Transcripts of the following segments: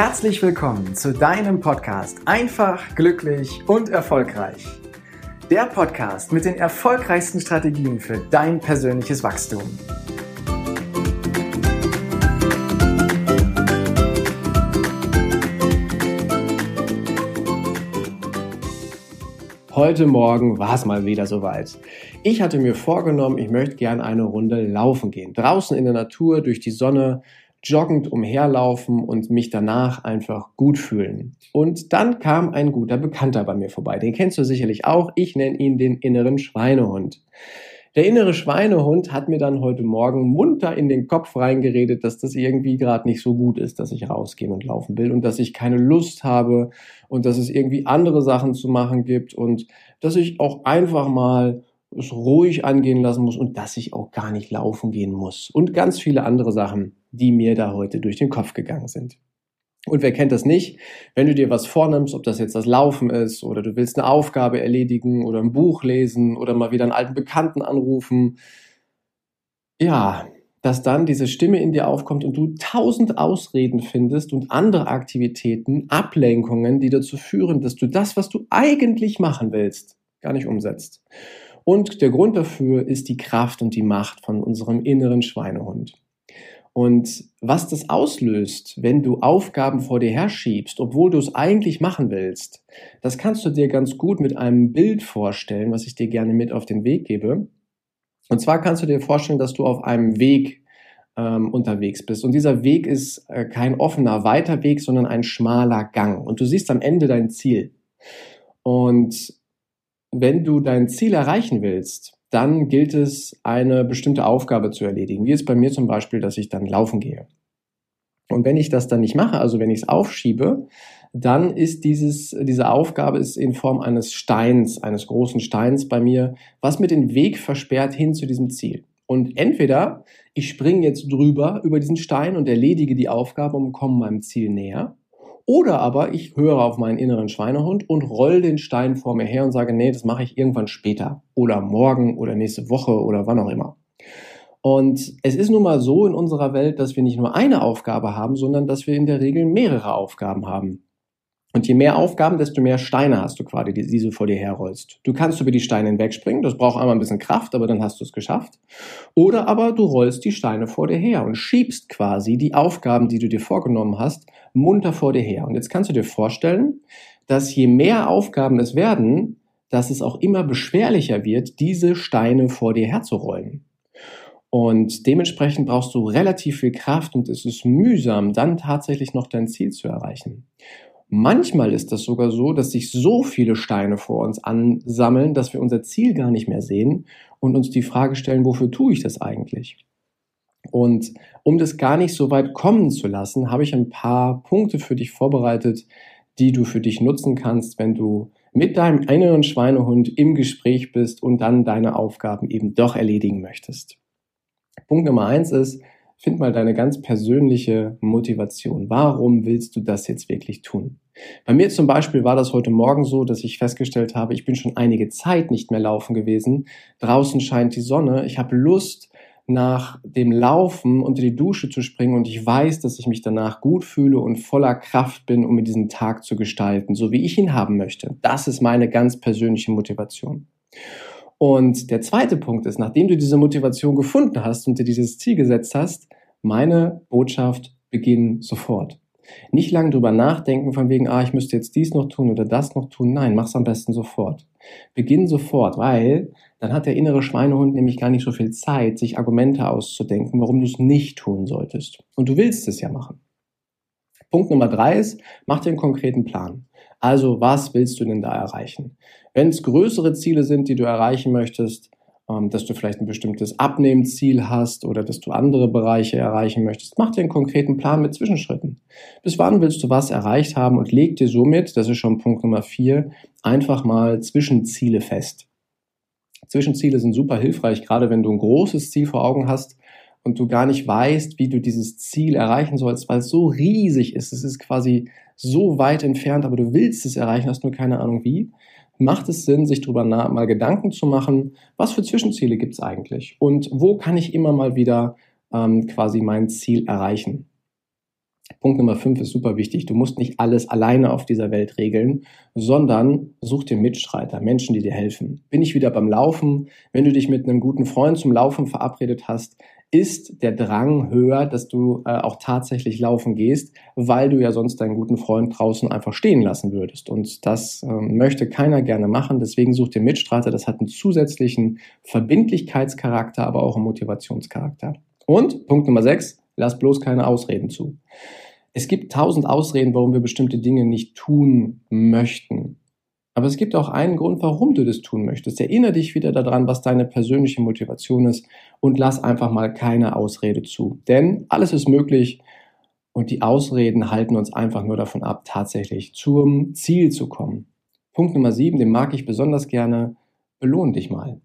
Herzlich willkommen zu deinem Podcast Einfach, glücklich und erfolgreich. Der Podcast mit den erfolgreichsten Strategien für dein persönliches Wachstum. Heute Morgen war es mal wieder soweit. Ich hatte mir vorgenommen, ich möchte gerne eine Runde laufen gehen. Draußen in der Natur, durch die Sonne, joggend umherlaufen und mich danach einfach gut fühlen. Und dann kam ein guter Bekannter bei mir vorbei. Den kennst du sicherlich auch. Ich nenne ihn den inneren Schweinehund. Der innere Schweinehund hat mir dann heute Morgen munter in den Kopf reingeredet, dass das irgendwie gerade nicht so gut ist, dass ich rausgehen und laufen will und dass ich keine Lust habe und dass es irgendwie andere Sachen zu machen gibt und dass ich auch einfach mal es ruhig angehen lassen muss und dass ich auch gar nicht laufen gehen muss und ganz viele andere Sachen, die mir da heute durch den Kopf gegangen sind. Und wer kennt das nicht? Wenn du dir was vornimmst, ob das jetzt das Laufen ist oder du willst eine Aufgabe erledigen oder ein Buch lesen oder mal wieder einen alten Bekannten anrufen, ja, dass dann diese Stimme in dir aufkommt und du tausend Ausreden findest und andere Aktivitäten, Ablenkungen, die dazu führen, dass du das, was du eigentlich machen willst, gar nicht umsetzt. Und der Grund dafür ist die Kraft und die Macht von unserem inneren Schweinehund. Und was das auslöst, wenn du Aufgaben vor dir herschiebst, obwohl du es eigentlich machen willst, das kannst du dir ganz gut mit einem Bild vorstellen, was ich dir gerne mit auf den Weg gebe. Und zwar kannst du dir vorstellen, dass du auf einem Weg ähm, unterwegs bist. Und dieser Weg ist äh, kein offener, weiter Weg, sondern ein schmaler Gang. Und du siehst am Ende dein Ziel. Und wenn du dein Ziel erreichen willst, dann gilt es, eine bestimmte Aufgabe zu erledigen. Wie ist bei mir zum Beispiel, dass ich dann laufen gehe. Und wenn ich das dann nicht mache, also wenn ich es aufschiebe, dann ist dieses, diese Aufgabe ist in Form eines Steins, eines großen Steins bei mir, was mir den Weg versperrt hin zu diesem Ziel. Und entweder ich springe jetzt drüber über diesen Stein und erledige die Aufgabe und komme meinem Ziel näher, oder aber ich höre auf meinen inneren Schweinehund und roll den Stein vor mir her und sage, nee, das mache ich irgendwann später oder morgen oder nächste Woche oder wann auch immer. Und es ist nun mal so in unserer Welt, dass wir nicht nur eine Aufgabe haben, sondern dass wir in der Regel mehrere Aufgaben haben. Und je mehr Aufgaben, desto mehr Steine hast du quasi, die, die du vor dir herrollst. Du kannst über die Steine hinwegspringen, das braucht einmal ein bisschen Kraft, aber dann hast du es geschafft. Oder aber du rollst die Steine vor dir her und schiebst quasi die Aufgaben, die du dir vorgenommen hast, munter vor dir her. Und jetzt kannst du dir vorstellen, dass je mehr Aufgaben es werden, dass es auch immer beschwerlicher wird, diese Steine vor dir herzurollen. Und dementsprechend brauchst du relativ viel Kraft und es ist mühsam, dann tatsächlich noch dein Ziel zu erreichen. Manchmal ist das sogar so, dass sich so viele Steine vor uns ansammeln, dass wir unser Ziel gar nicht mehr sehen und uns die Frage stellen, wofür tue ich das eigentlich? Und um das gar nicht so weit kommen zu lassen, habe ich ein paar Punkte für dich vorbereitet, die du für dich nutzen kannst, wenn du mit deinem inneren Schweinehund im Gespräch bist und dann deine Aufgaben eben doch erledigen möchtest. Punkt Nummer eins ist, Find mal deine ganz persönliche Motivation. Warum willst du das jetzt wirklich tun? Bei mir zum Beispiel war das heute Morgen so, dass ich festgestellt habe, ich bin schon einige Zeit nicht mehr laufen gewesen. Draußen scheint die Sonne. Ich habe Lust, nach dem Laufen unter die Dusche zu springen und ich weiß, dass ich mich danach gut fühle und voller Kraft bin, um mir diesen Tag zu gestalten, so wie ich ihn haben möchte. Das ist meine ganz persönliche Motivation. Und der zweite Punkt ist, nachdem du diese Motivation gefunden hast und dir dieses Ziel gesetzt hast, meine Botschaft, beginn sofort. Nicht lange drüber nachdenken von wegen, ah, ich müsste jetzt dies noch tun oder das noch tun. Nein, mach's am besten sofort. Beginn sofort, weil dann hat der innere Schweinehund nämlich gar nicht so viel Zeit, sich Argumente auszudenken, warum du es nicht tun solltest. Und du willst es ja machen. Punkt Nummer drei ist, mach dir einen konkreten Plan. Also, was willst du denn da erreichen? Wenn es größere Ziele sind, die du erreichen möchtest, ähm, dass du vielleicht ein bestimmtes Abnehmziel hast oder dass du andere Bereiche erreichen möchtest, mach dir einen konkreten Plan mit Zwischenschritten. Bis wann willst du was erreicht haben und leg dir somit, das ist schon Punkt Nummer vier, einfach mal Zwischenziele fest. Zwischenziele sind super hilfreich, gerade wenn du ein großes Ziel vor Augen hast und du gar nicht weißt, wie du dieses Ziel erreichen sollst, weil es so riesig ist. Es ist quasi so weit entfernt, aber du willst es erreichen, hast nur keine Ahnung wie. Macht es Sinn, sich darüber mal Gedanken zu machen, was für Zwischenziele gibt es eigentlich und wo kann ich immer mal wieder ähm, quasi mein Ziel erreichen? Punkt Nummer 5 ist super wichtig. Du musst nicht alles alleine auf dieser Welt regeln, sondern such dir Mitstreiter, Menschen, die dir helfen. Bin ich wieder beim Laufen? Wenn du dich mit einem guten Freund zum Laufen verabredet hast, ist der Drang höher, dass du äh, auch tatsächlich laufen gehst, weil du ja sonst deinen guten Freund draußen einfach stehen lassen würdest. Und das äh, möchte keiner gerne machen. Deswegen such dir Mitstreiter. Das hat einen zusätzlichen Verbindlichkeitscharakter, aber auch einen Motivationscharakter. Und Punkt Nummer 6, lass bloß keine Ausreden zu. Es gibt tausend Ausreden, warum wir bestimmte Dinge nicht tun möchten. Aber es gibt auch einen Grund, warum du das tun möchtest. Erinnere dich wieder daran, was deine persönliche Motivation ist und lass einfach mal keine Ausrede zu. Denn alles ist möglich und die Ausreden halten uns einfach nur davon ab, tatsächlich zum Ziel zu kommen. Punkt Nummer sieben, den mag ich besonders gerne. Belohn dich mal.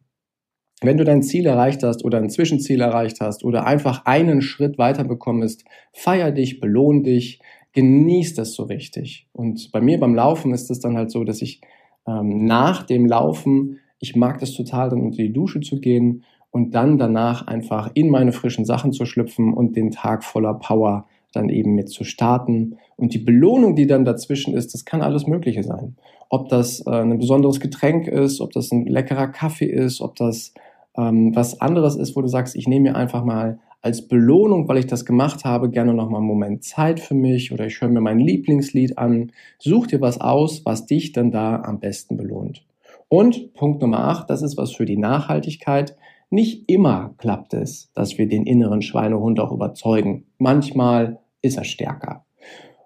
Wenn du dein Ziel erreicht hast oder ein Zwischenziel erreicht hast oder einfach einen Schritt weiter bekommst, feier dich, belohn dich, genieß das so richtig. Und bei mir beim Laufen ist es dann halt so, dass ich ähm, nach dem Laufen, ich mag das total, dann unter die Dusche zu gehen und dann danach einfach in meine frischen Sachen zu schlüpfen und den Tag voller Power dann eben mit zu starten. Und die Belohnung, die dann dazwischen ist, das kann alles Mögliche sein. Ob das äh, ein besonderes Getränk ist, ob das ein leckerer Kaffee ist, ob das ähm, was anderes ist, wo du sagst, ich nehme mir einfach mal als Belohnung, weil ich das gemacht habe, gerne noch mal einen Moment Zeit für mich oder ich höre mir mein Lieblingslied an. Such dir was aus, was dich dann da am besten belohnt. Und Punkt Nummer 8, das ist was für die Nachhaltigkeit. Nicht immer klappt es, dass wir den inneren Schweinehund auch überzeugen. Manchmal ist er stärker.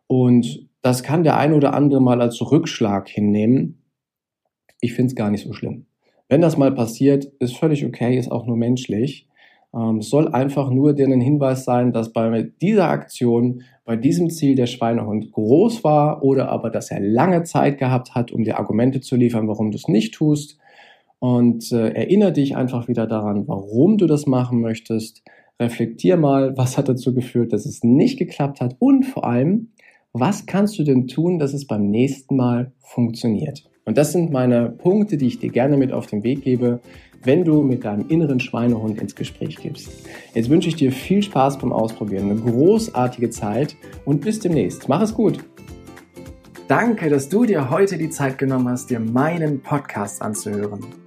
Und das kann der ein oder andere mal als Rückschlag hinnehmen. Ich finde es gar nicht so schlimm. Wenn das mal passiert, ist völlig okay, ist auch nur menschlich. Ähm, soll einfach nur dir ein Hinweis sein, dass bei dieser Aktion, bei diesem Ziel der Schweinehund groß war oder aber, dass er lange Zeit gehabt hat, um dir Argumente zu liefern, warum du es nicht tust. Und äh, erinnere dich einfach wieder daran, warum du das machen möchtest. Reflektier mal, was hat dazu geführt, dass es nicht geklappt hat und vor allem, was kannst du denn tun, dass es beim nächsten Mal funktioniert? Und das sind meine Punkte, die ich dir gerne mit auf den Weg gebe, wenn du mit deinem inneren Schweinehund ins Gespräch gibst. Jetzt wünsche ich dir viel Spaß beim Ausprobieren, eine großartige Zeit und bis demnächst. Mach es gut. Danke, dass du dir heute die Zeit genommen hast, dir meinen Podcast anzuhören.